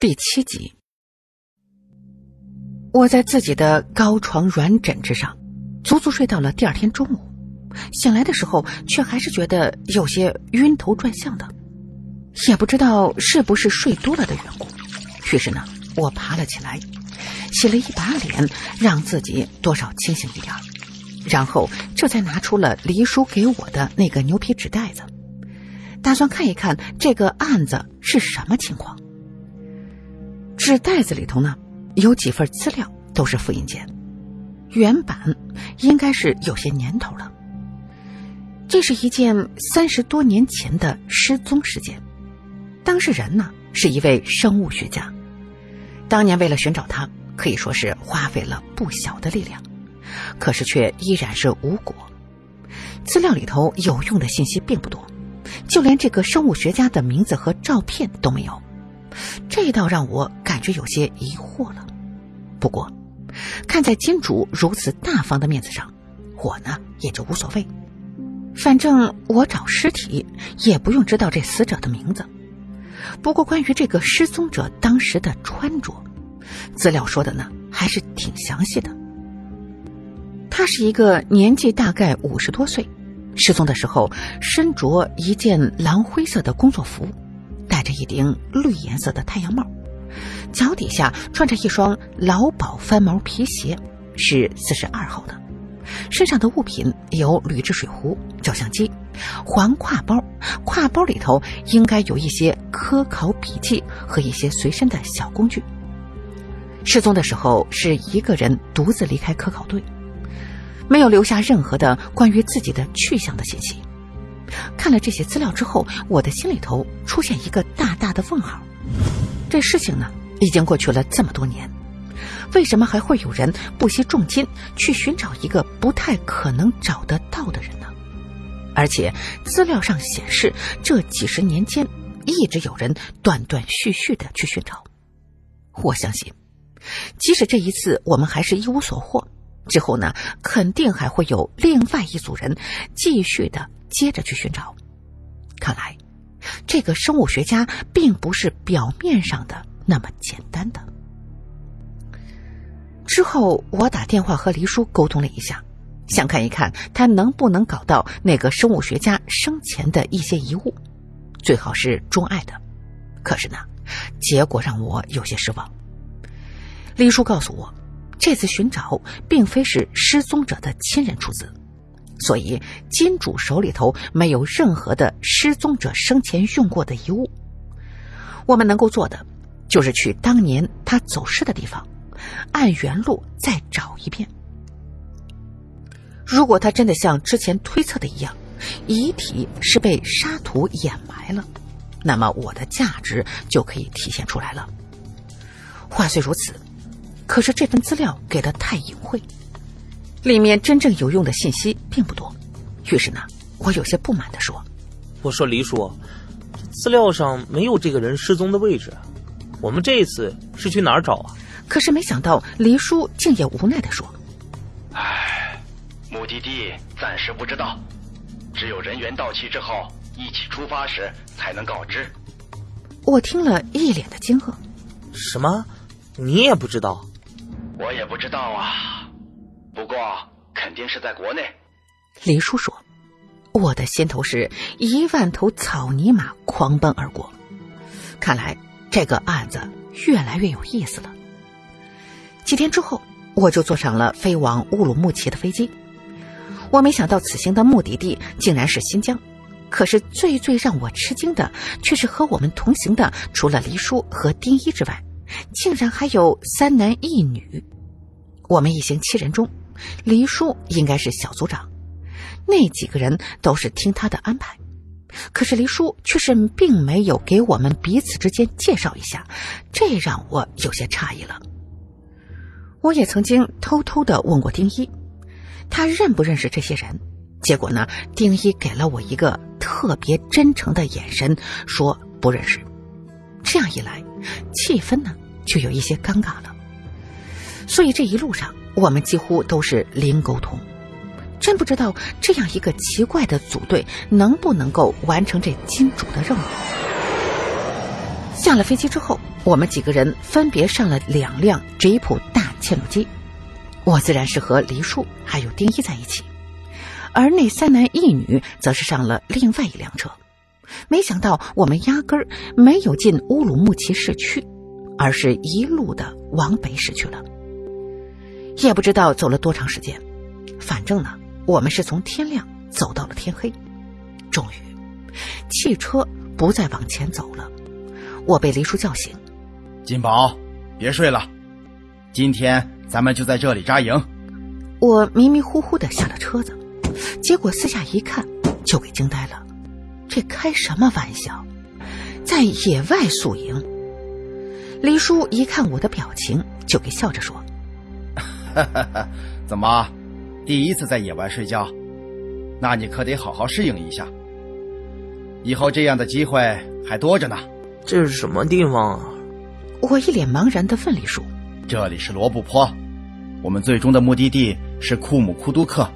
第七集，我在自己的高床软枕之上，足足睡到了第二天中午。醒来的时候，却还是觉得有些晕头转向的，也不知道是不是睡多了的缘故。于是呢，我爬了起来，洗了一把脸，让自己多少清醒一点，然后这才拿出了黎叔给我的那个牛皮纸袋子，打算看一看这个案子是什么情况。纸袋子里头呢，有几份资料都是复印件，原版应该是有些年头了。这是一件三十多年前的失踪事件，当事人呢是一位生物学家，当年为了寻找他，可以说是花费了不小的力量，可是却依然是无果。资料里头有用的信息并不多，就连这个生物学家的名字和照片都没有。这倒让我感觉有些疑惑了。不过，看在金主如此大方的面子上，我呢也就无所谓。反正我找尸体也不用知道这死者的名字。不过，关于这个失踪者当时的穿着，资料说的呢还是挺详细的。他是一个年纪大概五十多岁，失踪的时候身着一件蓝灰色的工作服。戴着一顶绿颜色的太阳帽，脚底下穿着一双劳保翻毛皮鞋，是四十二号的。身上的物品有铝制水壶、照相机、环挎包，挎包里头应该有一些科考笔记和一些随身的小工具。失踪的时候是一个人独自离开科考队，没有留下任何的关于自己的去向的信息。看了这些资料之后，我的心里头出现一个大大的问号。这事情呢，已经过去了这么多年，为什么还会有人不惜重金去寻找一个不太可能找得到的人呢？而且资料上显示，这几十年间一直有人断断续续的去寻找。我相信，即使这一次我们还是一无所获，之后呢，肯定还会有另外一组人继续的。接着去寻找，看来这个生物学家并不是表面上的那么简单的。之后，我打电话和黎叔沟通了一下，想看一看他能不能搞到那个生物学家生前的一些遗物，最好是钟爱的。可是呢，结果让我有些失望。黎叔告诉我，这次寻找并非是失踪者的亲人出资。所以，金主手里头没有任何的失踪者生前用过的遗物。我们能够做的，就是去当年他走失的地方，按原路再找一遍。如果他真的像之前推测的一样，遗体是被沙土掩埋了，那么我的价值就可以体现出来了。话虽如此，可是这份资料给的太隐晦。里面真正有用的信息并不多，于是呢，我有些不满的说：“我说黎叔，资料上没有这个人失踪的位置，我们这一次是去哪儿找啊？”可是没想到黎叔竟也无奈的说：“唉，目的地暂时不知道，只有人员到齐之后一起出发时才能告知。”我听了一脸的惊愕：“什么？你也不知道？我也不知道啊。”不过肯定是在国内，黎叔说：“我的心头是一万头草泥马狂奔而过。看来这个案子越来越有意思了。”几天之后，我就坐上了飞往乌鲁木齐的飞机。我没想到此行的目的地竟然是新疆，可是最最让我吃惊的却是和我们同行的，除了黎叔和丁一之外，竟然还有三男一女。我们一行七人中。黎叔应该是小组长，那几个人都是听他的安排，可是黎叔却是并没有给我们彼此之间介绍一下，这让我有些诧异了。我也曾经偷偷的问过丁一，他认不认识这些人？结果呢，丁一给了我一个特别真诚的眼神，说不认识。这样一来，气氛呢就有一些尴尬了。所以这一路上。我们几乎都是零沟通，真不知道这样一个奇怪的组队能不能够完成这金主的任务。下了飞机之后，我们几个人分别上了两辆吉普大切诺基，我自然是和黎叔还有丁一在一起，而那三男一女则是上了另外一辆车。没想到我们压根儿没有进乌鲁木齐市区，而是一路的往北驶去了。也不知道走了多长时间，反正呢，我们是从天亮走到了天黑。终于，汽车不再往前走了，我被黎叔叫醒：“金宝，别睡了，今天咱们就在这里扎营。”我迷迷糊糊的下了车子，结果四下一看，就给惊呆了。这开什么玩笑，在野外宿营？黎叔一看我的表情，就给笑着说：“哈哈哈，怎么，第一次在野外睡觉？那你可得好好适应一下。以后这样的机会还多着呢。”这是什么地方啊？我一脸茫然的问黎叔：“这里是罗布泊，我们最终的目的地是库姆库都克。”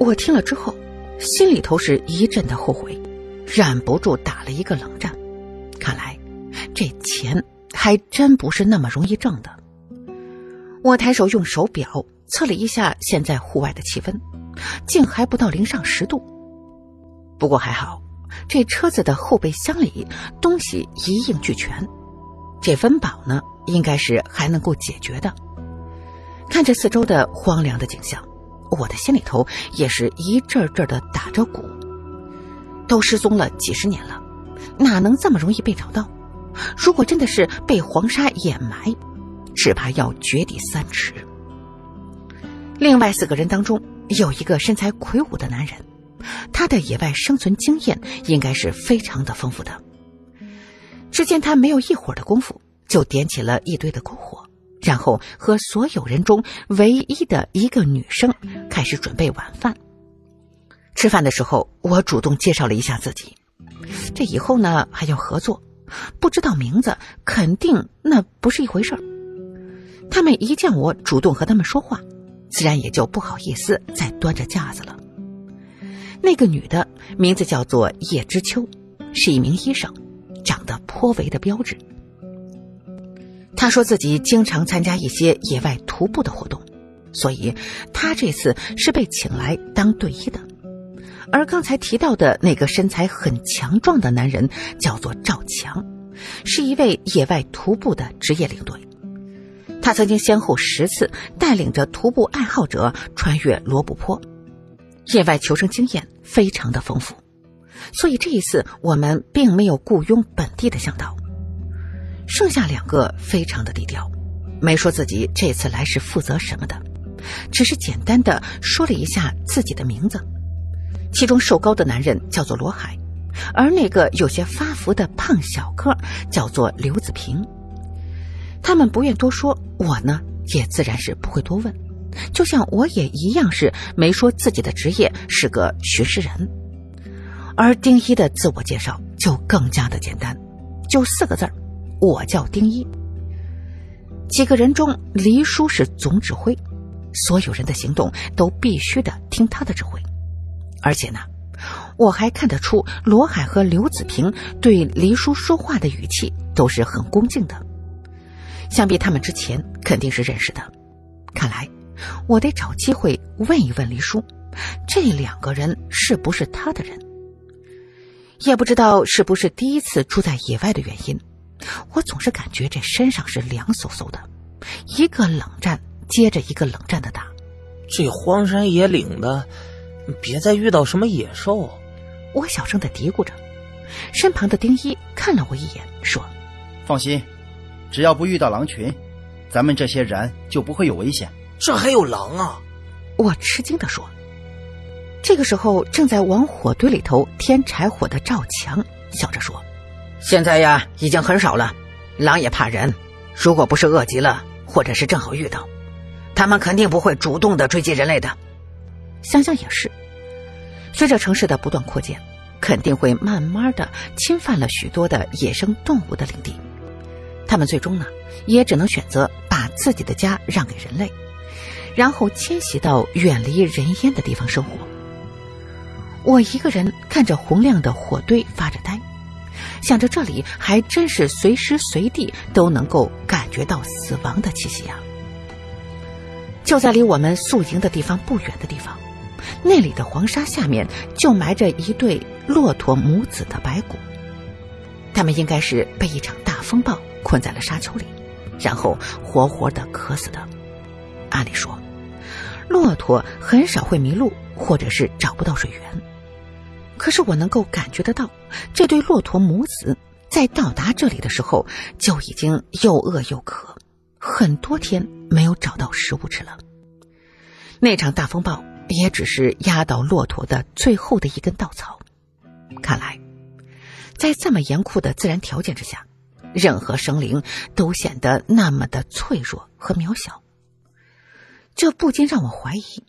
我听了之后，心里头是一阵的后悔。忍不住打了一个冷战，看来这钱还真不是那么容易挣的。我抬手用手表测了一下现在户外的气温，竟还不到零上十度。不过还好，这车子的后备箱里东西一应俱全，这温饱呢应该是还能够解决的。看着四周的荒凉的景象，我的心里头也是一阵阵的打着鼓。都失踪了几十年了，哪能这么容易被找到？如果真的是被黄沙掩埋，只怕要掘地三尺。另外四个人当中，有一个身材魁梧的男人，他的野外生存经验应该是非常的丰富的。只见他没有一会儿的功夫，就点起了一堆的篝火，然后和所有人中唯一的一个女生开始准备晚饭。吃饭的时候，我主动介绍了一下自己。这以后呢还要合作，不知道名字，肯定那不是一回事儿。他们一见我主动和他们说话，自然也就不好意思再端着架子了。那个女的名字叫做叶知秋，是一名医生，长得颇为的标致。她说自己经常参加一些野外徒步的活动，所以她这次是被请来当队医的。而刚才提到的那个身材很强壮的男人叫做赵强，是一位野外徒步的职业领队。他曾经先后十次带领着徒步爱好者穿越罗布泊，野外求生经验非常的丰富。所以这一次我们并没有雇佣本地的向导。剩下两个非常的低调，没说自己这次来是负责什么的，只是简单的说了一下自己的名字。其中瘦高的男人叫做罗海，而那个有些发福的胖小个叫做刘子平。他们不愿多说，我呢也自然是不会多问，就像我也一样是没说自己的职业是个巡视人。而丁一的自我介绍就更加的简单，就四个字儿：我叫丁一。几个人中，黎叔是总指挥，所有人的行动都必须的听他的指挥。而且呢，我还看得出罗海和刘子平对黎叔说话的语气都是很恭敬的，想必他们之前肯定是认识的。看来我得找机会问一问黎叔，这两个人是不是他的人？也不知道是不是第一次住在野外的原因，我总是感觉这身上是凉飕飕的，一个冷战接着一个冷战的打。这荒山野岭的。别再遇到什么野兽，我小声的嘀咕着。身旁的丁一看了我一眼，说：“放心，只要不遇到狼群，咱们这些人就不会有危险。”这还有狼啊！我吃惊的说。这个时候，正在往火堆里头添柴火的赵强笑着说：“现在呀，已经很少了。狼也怕人，如果不是饿极了，或者是正好遇到，他们肯定不会主动的追击人类的。”想想也是，随着城市的不断扩建，肯定会慢慢的侵犯了许多的野生动物的领地。他们最终呢，也只能选择把自己的家让给人类，然后迁徙到远离人烟的地方生活。我一个人看着红亮的火堆发着呆，想着这里还真是随时随地都能够感觉到死亡的气息啊！就在离我们宿营的地方不远的地方，那里的黄沙下面就埋着一对骆驼母子的白骨。他们应该是被一场大风暴困在了沙丘里，然后活活的渴死的。按理说，骆驼很少会迷路，或者是找不到水源。可是我能够感觉得到，这对骆驼母子在到达这里的时候就已经又饿又渴，很多天没有找到食物吃了。那场大风暴也只是压倒骆驼的最后的一根稻草。看来，在这么严酷的自然条件之下，任何生灵都显得那么的脆弱和渺小。这不禁让我怀疑。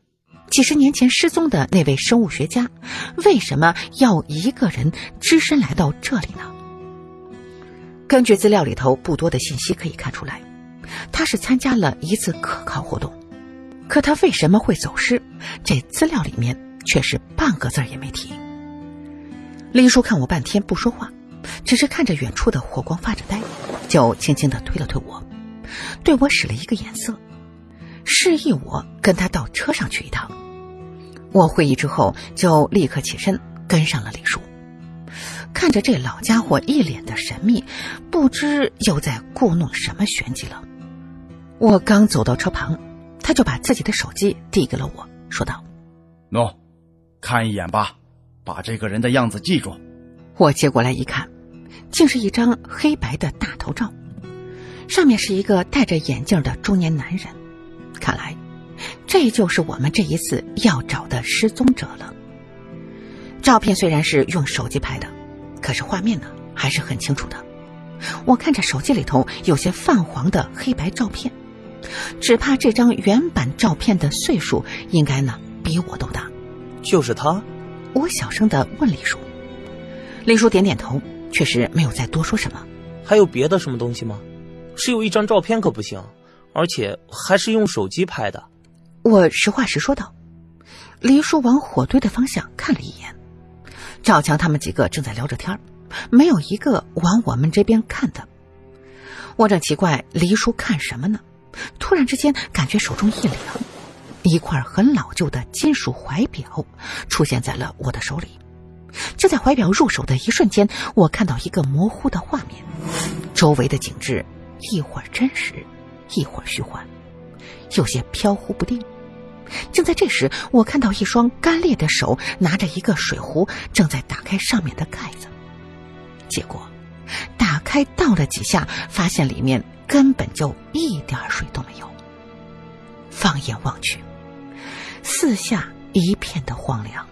几十年前失踪的那位生物学家，为什么要一个人只身来到这里呢？根据资料里头不多的信息可以看出来，他是参加了一次科考活动。可他为什么会走失？这资料里面却是半个字也没提。林叔看我半天不说话，只是看着远处的火光发着呆，就轻轻的推了推我，对我使了一个眼色，示意我跟他到车上去一趟。我会意之后，就立刻起身跟上了李叔。看着这老家伙一脸的神秘，不知又在故弄什么玄机了。我刚走到车旁，他就把自己的手机递给了我，说道：“喏，看一眼吧，把这个人的样子记住。”我接过来一看，竟是一张黑白的大头照，上面是一个戴着眼镜的中年男人，看来。这就是我们这一次要找的失踪者了。照片虽然是用手机拍的，可是画面呢还是很清楚的。我看着手机里头有些泛黄的黑白照片，只怕这张原版照片的岁数应该呢比我都大。就是他？我小声的问李叔。李叔点点头，确实没有再多说什么。还有别的什么东西吗？只有一张照片可不行，而且还是用手机拍的。我实话实说道，黎叔往火堆的方向看了一眼，赵强他们几个正在聊着天没有一个往我们这边看的。我正奇怪黎叔看什么呢，突然之间感觉手中一凉，一块很老旧的金属怀表出现在了我的手里。就在怀表入手的一瞬间，我看到一个模糊的画面，周围的景致一会儿真实，一会儿虚幻，有些飘忽不定。正在这时，我看到一双干裂的手拿着一个水壶，正在打开上面的盖子。结果，打开倒了几下，发现里面根本就一点水都没有。放眼望去，四下一片的荒凉，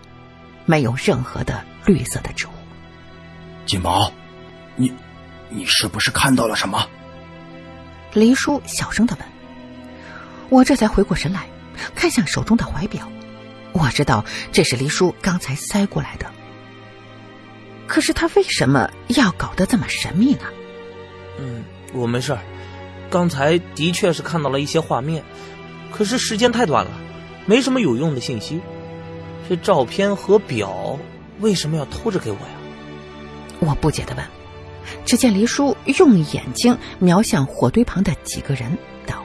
没有任何的绿色的植物。金毛，你，你是不是看到了什么？黎叔小声的问。我这才回过神来。看向手中的怀表，我知道这是黎叔刚才塞过来的。可是他为什么要搞得这么神秘呢？嗯，我没事儿。刚才的确是看到了一些画面，可是时间太短了，没什么有用的信息。这照片和表为什么要偷着给我呀？我不解的问。只见黎叔用眼睛瞄向火堆旁的几个人，道：“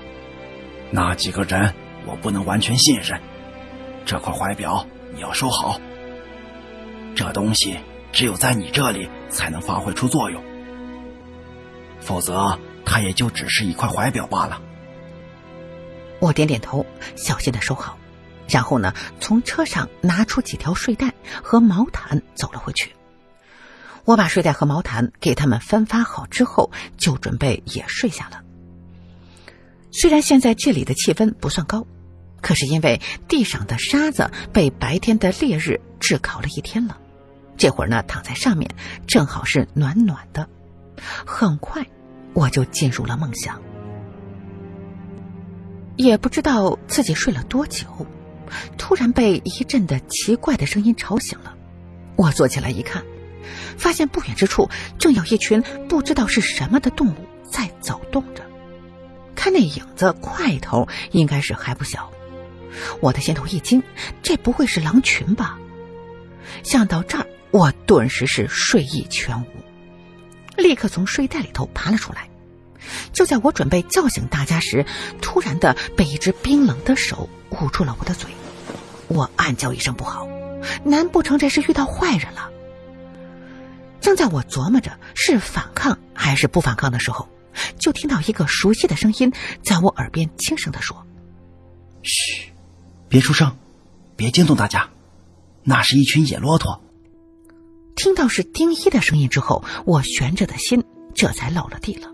那几个人？”我不能完全信任这块怀表，你要收好。这东西只有在你这里才能发挥出作用，否则它也就只是一块怀表罢了。我点点头，小心的收好，然后呢，从车上拿出几条睡袋和毛毯，走了回去。我把睡袋和毛毯给他们分发好之后，就准备也睡下了。虽然现在这里的气温不算高。可是因为地上的沙子被白天的烈日炙烤了一天了，这会儿呢躺在上面正好是暖暖的。很快我就进入了梦乡，也不知道自己睡了多久，突然被一阵的奇怪的声音吵醒了。我坐起来一看，发现不远之处正有一群不知道是什么的动物在走动着，看那影子块头应该是还不小。我的心头一惊，这不会是狼群吧？想到这儿，我顿时是睡意全无。立刻从睡袋里头爬了出来。就在我准备叫醒大家时，突然的被一只冰冷的手捂住了我的嘴。我暗叫一声不好，难不成这是遇到坏人了？正在我琢磨着是反抗还是不反抗的时候，就听到一个熟悉的声音在我耳边轻声的说：“嘘，别出声，别惊动大家，那是一群野骆驼。”听到是丁一的声音之后，我悬着的心这才落了地了。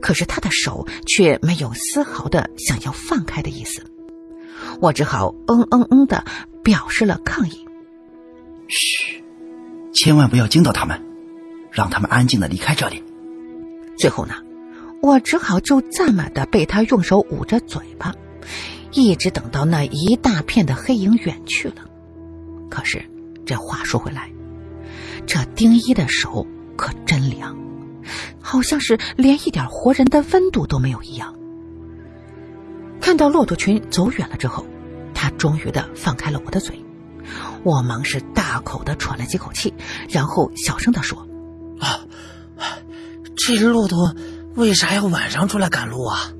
可是他的手却没有丝毫的想要放开的意思，我只好嗯嗯嗯的表示了抗议。嘘，千万不要惊到他们，让他们安静的离开这里。最后呢，我只好就这么的被他用手捂着嘴巴，一直等到那一大片的黑影远去了。可是这话说回来，这丁一的手可真凉。好像是连一点活人的温度都没有一样。看到骆驼群走远了之后，他终于的放开了我的嘴，我忙是大口的喘了几口气，然后小声的说：“啊，这骆驼为啥要晚上出来赶路啊？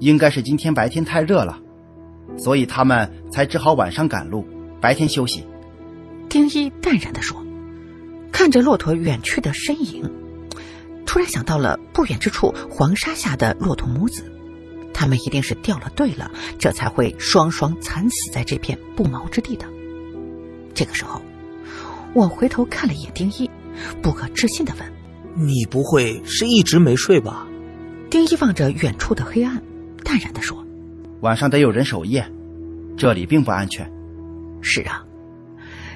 应该是今天白天太热了，所以他们才只好晚上赶路，白天休息。”丁一淡然的说，看着骆驼远去的身影。突然想到了不远之处黄沙下的骆驼母子，他们一定是掉了队了，这才会双双惨死在这片不毛之地的。这个时候，我回头看了一眼丁一，不可置信的问：“你不会是一直没睡吧？”丁一望着远处的黑暗，淡然的说：“晚上得有人守夜，这里并不安全。”是啊，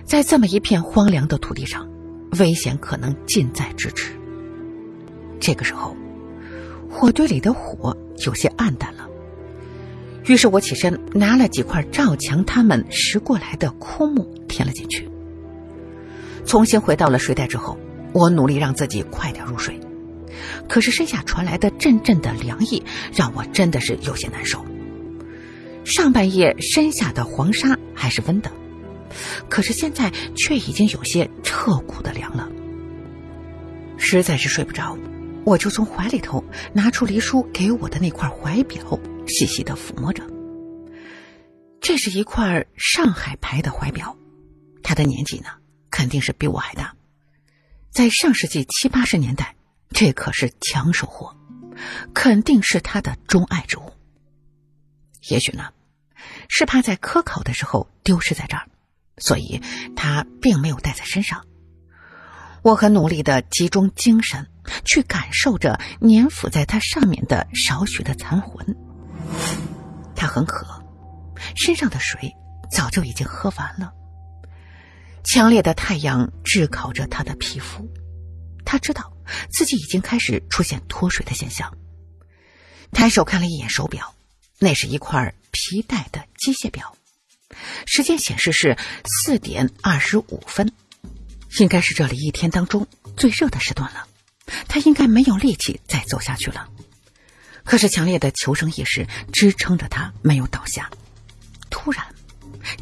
在这么一片荒凉的土地上，危险可能近在咫尺。这个时候，火堆里的火有些暗淡了。于是我起身拿了几块赵强他们拾过来的枯木填了进去。重新回到了睡袋之后，我努力让自己快点入睡。可是身下传来的阵阵的凉意，让我真的是有些难受。上半夜身下的黄沙还是温的，可是现在却已经有些彻骨的凉了，实在是睡不着。我就从怀里头拿出黎叔给我的那块怀表，细细的抚摸着。这是一块上海牌的怀表，他的年纪呢，肯定是比我还大。在上世纪七八十年代，这可是抢手货，肯定是他的钟爱之物。也许呢，是怕在科考的时候丢失在这儿，所以他并没有带在身上。我很努力的集中精神。去感受着粘附在它上面的少许的残魂。他很渴，身上的水早就已经喝完了。强烈的太阳炙烤着他的皮肤，他知道自己已经开始出现脱水的现象。抬手看了一眼手表，那是一块皮带的机械表，时间显示是四点二十五分，应该是这里一天当中最热的时段了。他应该没有力气再走下去了，可是强烈的求生意识支撑着他没有倒下。突然，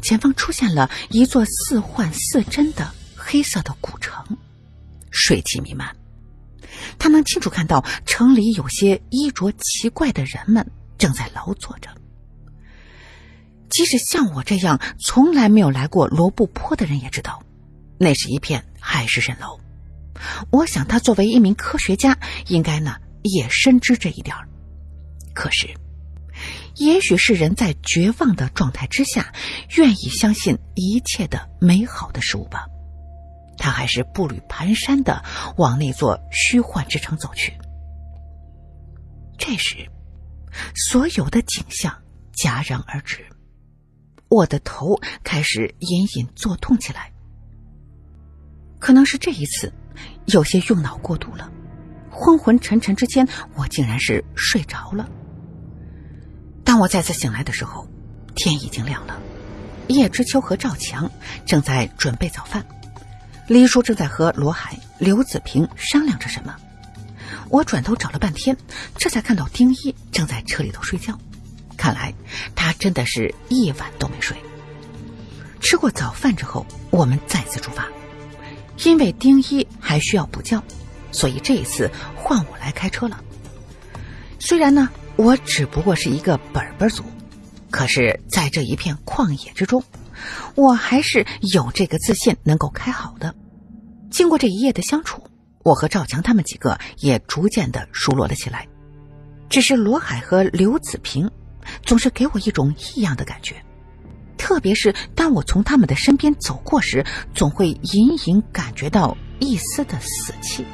前方出现了一座似幻似真的黑色的古城，水汽弥漫。他能清楚看到城里有些衣着奇怪的人们正在劳作着。即使像我这样从来没有来过罗布泊的人也知道，那是一片海市蜃楼。我想，他作为一名科学家，应该呢也深知这一点可是，也许是人在绝望的状态之下，愿意相信一切的美好的事物吧。他还是步履蹒跚的往那座虚幻之城走去。这时，所有的景象戛然而止，我的头开始隐隐作痛起来。可能是这一次。有些用脑过度了，昏昏沉沉之间，我竟然是睡着了。当我再次醒来的时候，天已经亮了。叶知秋和赵强正在准备早饭，黎叔正在和罗海、刘子平商量着什么。我转头找了半天，这才看到丁一正在车里头睡觉。看来他真的是一晚都没睡。吃过早饭之后，我们再次出发。因为丁一还需要补觉，所以这一次换我来开车了。虽然呢，我只不过是一个本本组，可是在这一片旷野之中，我还是有这个自信能够开好的。经过这一夜的相处，我和赵强他们几个也逐渐的熟络了起来。只是罗海和刘子平，总是给我一种异样的感觉，特别是当我从他们的身边走过时，总会隐隐感觉到一丝的死气。